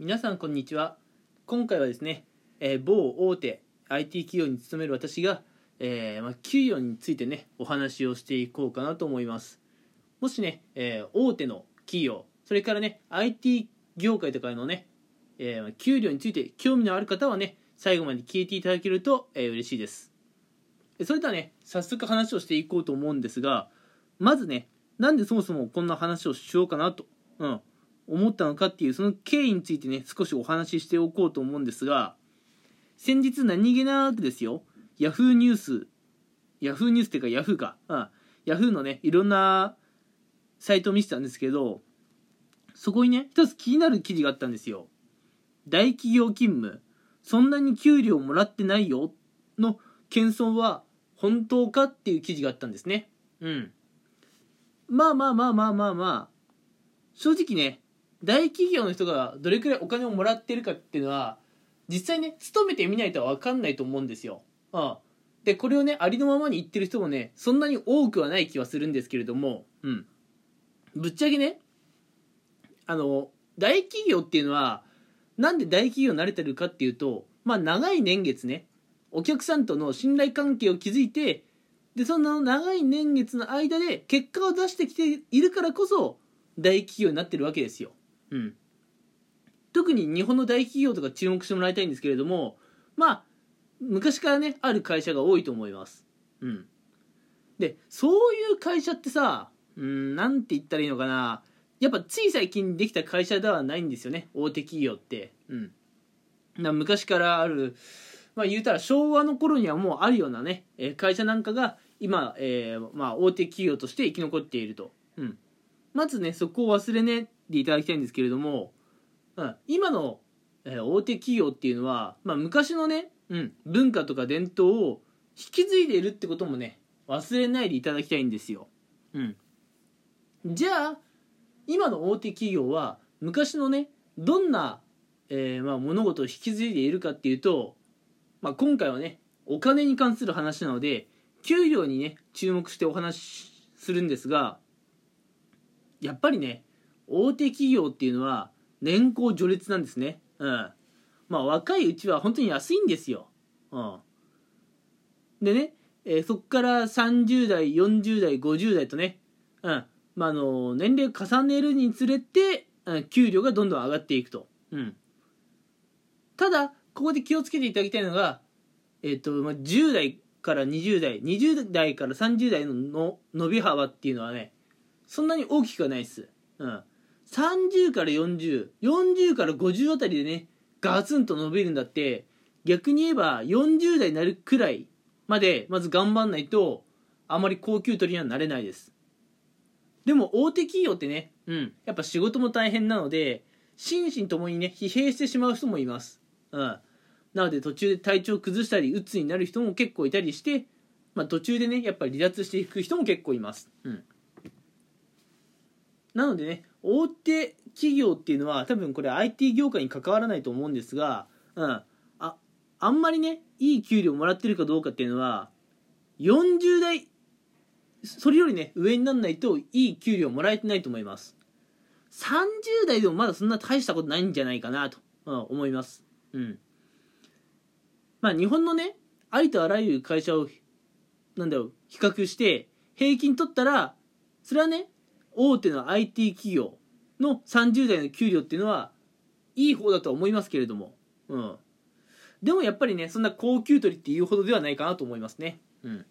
皆さんこんにちは。今回はですね、えー某大手 IT 企業に勤める私が、えーまあ、給与についてねお話をしていこうかなと思います。もしね、えー大手の企業それからね IT 業界とかのね、えー給料について興味のある方はね最後まで聞いていただけると、えー嬉しいです。それではね早速話をしていこうと思うんですがまずねなんでそもそもこんな話をしようかなと、うん、思ったのかっていうその経緯についてね少しお話ししておこうと思うんですが先日何気なくですよヤフーニュースヤフーニュースっていうかヤフーか、うん、ヤフーのねいろんなサイトを見てたんですけどそこにね一つ気になる記事があったんですよ。大企業勤務。そんなに給料もらってないよ。の謙遜は本当かっていう記事があったんですね。うん。まあまあまあまあまあまあ。正直ね大企業の人がどれくらいお金をもらってるかっていうのは実際ね勤めてみないと分かんないと思うんですよ。うん、でこれをねありのままに言ってる人もねそんなに多くはない気はするんですけれども、うん、ぶっちゃけねあの大企業っていうのはなんで大企業になれてるかっていうとまあ長い年月ねお客さんとの信頼関係を築いてでその長い年月の間で結果を出してきているからこそ大企業になってるわけですよ。うん、特に日本の大企業とか注目してもらいたいんですけれどもまあ昔からねある会社が多いと思います。うん、でそういう会社ってさうんなんて言ったらいいのかな。やっぱつい最近できた会社ではないんですよね大手企業って。うん、な昔からあるまあ言うたら昭和の頃にはもうあるようなね会社なんかが今、えーまあ、大手企業として生き残っていると、うん、まずねそこを忘れねでいただきたいんですけれども、うん、今の、えー大手企業っていうのは、まあ、昔のね、うん、文化とか伝統を引き継いでいるってこともね忘れないでいただきたいんですよ、うん、じゃあ今の大手企業は昔のねどんな、えーまあ、物事を引き継いでいるかっていうと、まあ、今回はねお金に関する話なので給料にね注目してお話しするんですがやっぱりね大手企業っていうのは年功序列なんですね。うん。まあ若いうちは本当に安いんですよ。うん。でね、えーそっから30代40代50代とねうん。まああの年齢を重ねるにつれて、うん、給料がどんどん上がっていくと。うん。ただここで気をつけていただきたいのがえっ、と、まあ、10代から20代20代から30代のの伸び幅っていうのはねそんなに大きくはないです、うん、30から4040から50あたりでねガツンと伸びるんだって。逆に言えば40代になるくらいまでまず頑張んないとあまり高級取りにはなれないです。でも大手企業ってね、うん、やっぱ仕事も大変なので心身ともにね疲弊してしまう人もいます、うん、なので途中で体調崩したり鬱になる人も結構いたりして、まあ、途中でねやっぱり離脱していく人も結構います、うん、なのでね大手企業っていうのは多分これ IT 業界に関わらないと思うんですが、うん、ああんまりねいい給料もらってるかどうかっていうのは40代それよりね上にならないといい給料もらえてないと思います。30代でもまだそんな大したことないんじゃないかなと、うん、思います。うん。まあ日本のねありとあらゆる会社をなんだろう比較して平均取ったらそれはね大手の IT 企業の30代の給料っていうのはいい方だとは思いますけれども、うん、でもやっぱりねそんな高級取りっていうほどではないかなと思いますね、うん、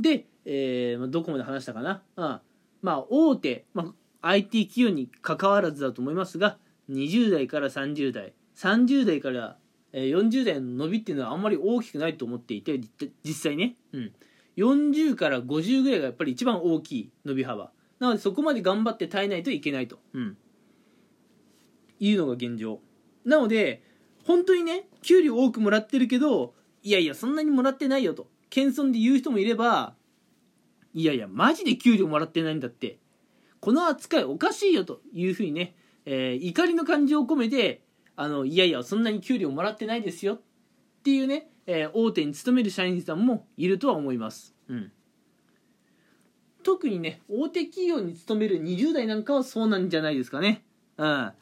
で、えーまあ、どこまで話したかな、うん、まあ大手、まあ、IT 企業に関わらずだと思いますが20代から30代30代から40代の伸びっていうのはあんまり大きくないと思っていて実際ね、うん、40から50ぐらいがやっぱり一番大きい伸び幅。なのでそこまで頑張って耐えないといけないと、うん、いうのが現状。なので本当にね給料多くもらってるけどいやいやそんなにもらってないよと。謙遜で言う人もいればいやいやマジで給料もらってないんだって。この扱いおかしいよというふうにね、えー怒りの感情を込めてあのいやいやそんなに給料もらってないですよっていうね、えー大手に勤める社員さんもいるとは思います、うん、特にね大手企業に勤める20代なんかはそうなんじゃないですかね。うん。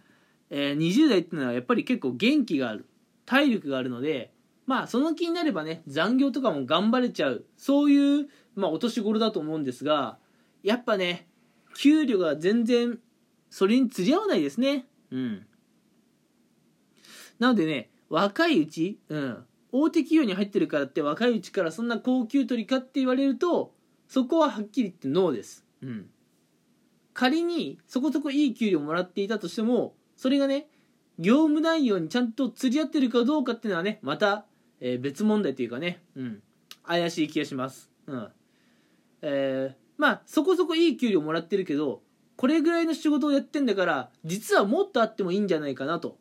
えー、20代っていうのはやっぱり結構元気がある。体力があるのでまあその気になればね残業とかも頑張れちゃう。そういう、まあ、お年頃だと思うんですがやっぱね給料が全然それに釣り合わないですね。うん。なのでね若いうち、うん、大手企業に入ってるからって若いうちからそんな高級取りかって言われるとそこははっきり言ってノーです、うん、仮にそこそこいい給料もらっていたとしてもそれがね業務内容にちゃんと釣り合ってるかどうかっていうのはねまた、えー、別問題というかね、うん、怪しい気がします、うん。えー、まあそこそこいい給料もらってるけどこれぐらいの仕事をやってんだから実はもっとあってもいいんじゃないかなと、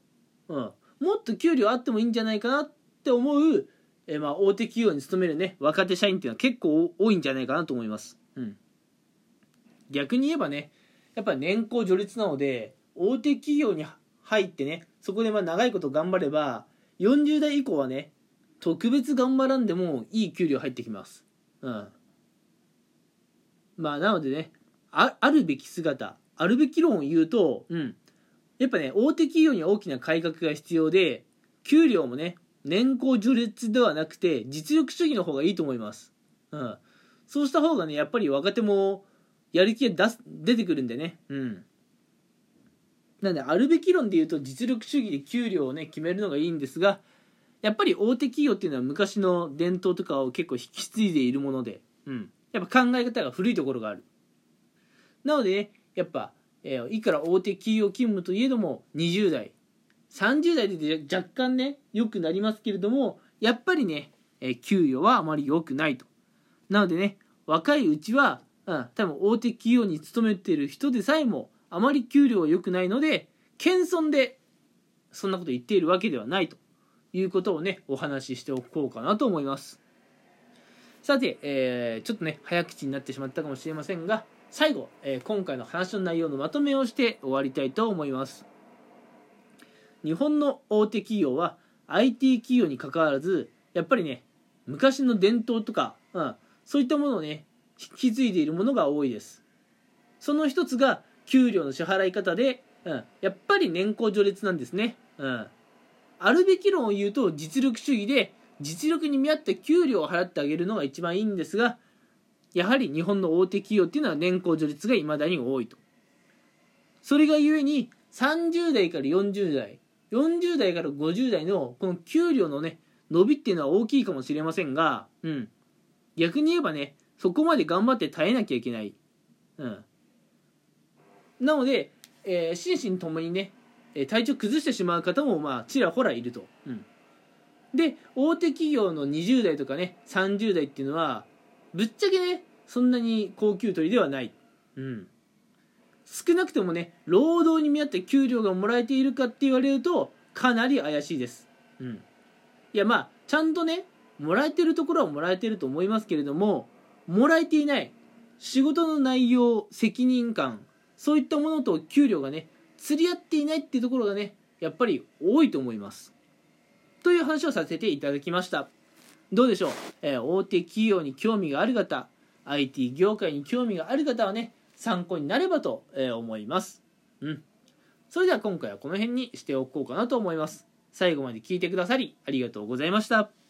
うん、もっと給料あってもいいんじゃないかなっって思う、えー、まあ大手企業に勤めるね若手社員っていうのは結構多いんじゃないかなと思います、うん、逆に言えばねやっぱ年功序列なので大手企業に入ってねそこでまあ長いこと頑張れば40代以降はね特別頑張らんでもいい給料入ってきます。うん。まあなのでねああるべき姿あるべき論を言うと、うん、やっぱね大手企業には大きな改革が必要で給料もね年功序列ではなくて実力主義の方がいいと思います、うん、そうした方がねやっぱり若手もやる気が出す出てくるんでね。うん。なんであるべき論で言うと実力主義で給料をね決めるのがいいんですがやっぱり大手企業っていうのは昔の伝統とかを結構引き継いでいるもので、うん、やっぱ考え方が古いところがある。なので、ね、やっぱ、えー、いくら大手企業勤務といえども20代。30代で若干ね良くなりますけれどもやっぱりね、え、給与はあまり良くないと。なのでね若いうちは、うん、多分大手企業に勤めている人でさえもあまり給料は良くないので謙遜でそんなこと言っているわけではないと。いうことをねお話ししておこうかなと思います。さて、えー、ちょっとね早口になってしまったかもしれませんが最後、えー、今回の話の内容のまとめをして終わりたいと思います。日本の大手企業は IT 企業にかかわらずやっぱりね昔の伝統とか、うん、そういったものをね引き継いでいるものが多いですその一つが給料の支払い方で、うん、やっぱり年功序列なんですね。うん。あるべき論を言うと実力主義で、実力に見合った給料を払ってあげるのが一番いいんですが、やはり日本の大手企業っていうのは年功序列が未だに多いと。それがゆえに30代から40代、40代から50代のこの給料のね、伸びっていうのは大きいかもしれませんが、うん。逆に言えばね、そこまで頑張って耐えなきゃいけない。うん。なので、えー、心身ともにね体調崩してしまう方もまあちらほらいると、うん、で大手企業の20代とかね30代っていうのはぶっちゃけねそんなに高級取りではない、うん、少なくともね労働に見合った給料がもらえているかって言われるとかなり怪しいです、うん、いやまあちゃんとねもらえてるところはもらえてると思いますけれどももらえていない仕事の内容責任感そういったものと給料がね釣り合っていないっていうところがねやっぱり多いと思います。という話をさせていただきました。どうでしょう、えー、大手企業に興味がある方 IT 業界に興味がある方はね参考になればと思います。うん。それでは今回はこの辺にしておこうかなと思います。最後まで聞いてくださりありがとうございました。